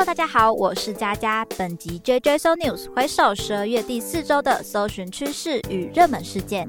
Hello，大家好，我是佳佳。本集 JJ So News 回首十二月第四周的搜寻趋势与热门事件。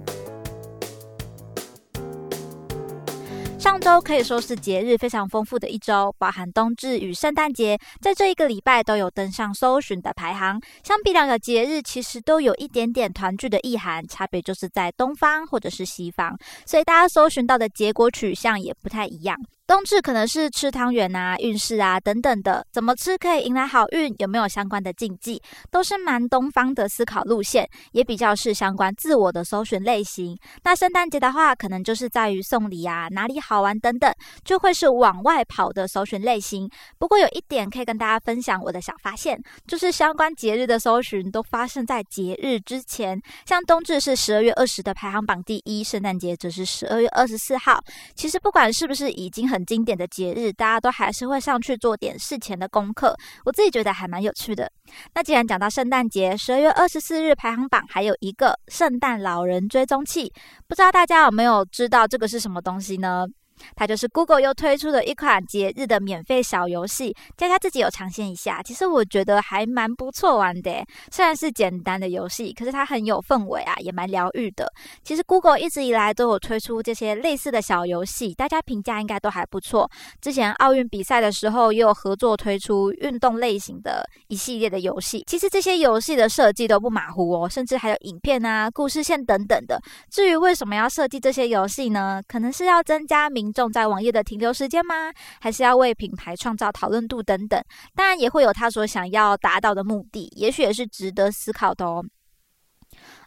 上周可以说是节日非常丰富的一周，包含冬至与圣诞节，在这一个礼拜都有登上搜寻的排行。相比两个节日，其实都有一点点团聚的意涵，差别就是在东方或者是西方，所以大家搜寻到的结果取向也不太一样。冬至可能是吃汤圆啊、运势啊等等的，怎么吃可以迎来好运？有没有相关的禁忌？都是蛮东方的思考路线，也比较是相关自我的搜寻类型。那圣诞节的话，可能就是在于送礼啊、哪里好玩等等，就会是往外跑的搜寻类型。不过有一点可以跟大家分享我的小发现，就是相关节日的搜寻都发生在节日之前，像冬至是十二月二十的排行榜第一，圣诞节则是十二月二十四号。其实不管是不是已经很经典的节日，大家都还是会上去做点事前的功课。我自己觉得还蛮有趣的。那既然讲到圣诞节，十二月二十四日排行榜还有一个圣诞老人追踪器，不知道大家有没有知道这个是什么东西呢？它就是 Google 又推出的一款节日的免费小游戏，佳佳自己有尝鲜一下，其实我觉得还蛮不错玩的。虽然是简单的游戏，可是它很有氛围啊，也蛮疗愈的。其实 Google 一直以来都有推出这些类似的小游戏，大家评价应该都还不错。之前奥运比赛的时候，也有合作推出运动类型的一系列的游戏。其实这些游戏的设计都不马虎哦，甚至还有影片啊、故事线等等的。至于为什么要设计这些游戏呢？可能是要增加民众在网页的停留时间吗？还是要为品牌创造讨论度等等？当然也会有他所想要达到的目的，也许也是值得思考的哦。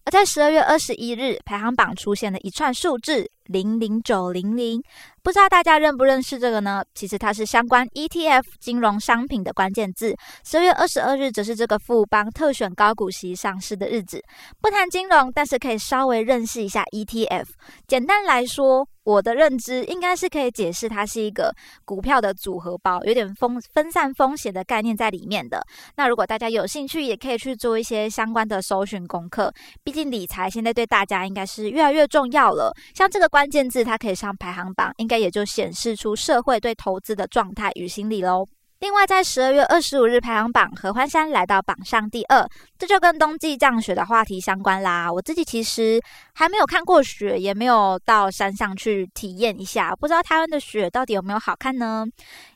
而在十二月二十一日，排行榜出现了一串数字零零九零零，不知道大家认不认识这个呢？其实它是相关 ETF 金融商品的关键字。十二月二十二日则是这个富邦特选高股息上市的日子。不谈金融，但是可以稍微认识一下 ETF。简单来说，我的认知应该是可以解释，它是一个股票的组合包，有点风分散风险的概念在里面的。那如果大家有兴趣，也可以去做一些相关的搜寻功课。毕竟理财现在对大家应该是越来越重要了。像这个关键字，它可以上排行榜，应该也就显示出社会对投资的状态与心理喽。另外，在十二月二十五日排行榜，合欢山来到榜上第二，这就跟冬季降雪的话题相关啦。我自己其实还没有看过雪，也没有到山上去体验一下，不知道台湾的雪到底有没有好看呢？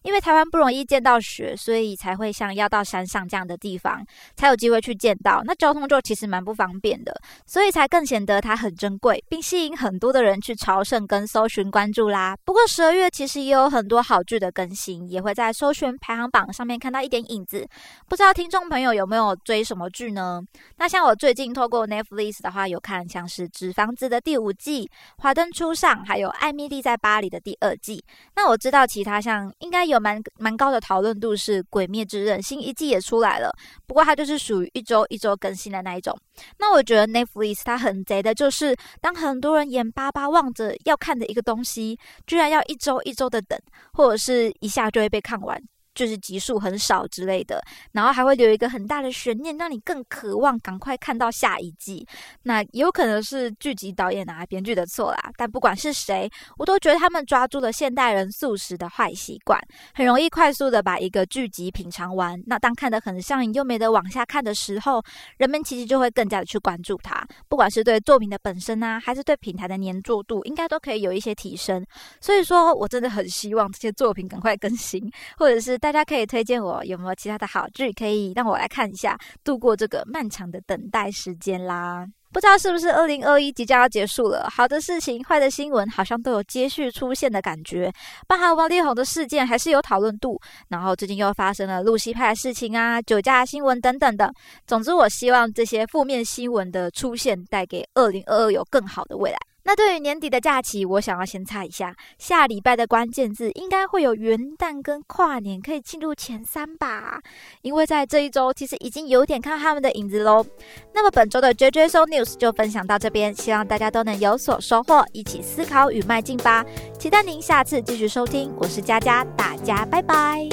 因为台湾不容易见到雪，所以才会像要到山上这样的地方，才有机会去见到。那交通就其实蛮不方便的，所以才更显得它很珍贵，并吸引很多的人去朝圣跟搜寻关注啦。不过十二月其实也有很多好剧的更新，也会在搜寻排。排行榜上面看到一点影子，不知道听众朋友有没有追什么剧呢？那像我最近透过 Netflix 的话，有看像是《纸房子》的第五季，《华灯初上》，还有《艾米丽在巴黎》的第二季。那我知道其他像应该有蛮蛮高的讨论度是《鬼灭之刃》新一季也出来了，不过它就是属于一周一周更新的那一种。那我觉得 Netflix 它很贼的，就是当很多人眼巴巴望着要看的一个东西，居然要一周一周的等，或者是一下就会被看完。就是集数很少之类的，然后还会留一个很大的悬念，让你更渴望赶快看到下一季。那也有可能是剧集导演啊、编剧的错啦。但不管是谁，我都觉得他们抓住了现代人素食的坏习惯，很容易快速的把一个剧集品尝完。那当看得很上瘾又没得往下看的时候，人们其实就会更加的去关注它。不管是对作品的本身啊，还是对平台的粘着度，应该都可以有一些提升。所以说我真的很希望这些作品赶快更新，或者是大家可以推荐我有没有其他的好剧，可以让我来看一下，度过这个漫长的等待时间啦。不知道是不是二零二一即将要结束了，好的事情、坏的新闻好像都有接续出现的感觉。包含王力宏的事件还是有讨论度，然后最近又发生了露西派的事情啊、酒驾新闻等等的。总之，我希望这些负面新闻的出现，带给二零二二有更好的未来。那对于年底的假期，我想要先猜一下，下礼拜的关键字应该会有元旦跟跨年可以进入前三吧？因为在这一周，其实已经有点看他们的影子喽。那么本周的 JJ So News 就分享到这边，希望大家都能有所收获，一起思考与迈进吧。期待您下次继续收听，我是佳佳，大家拜拜。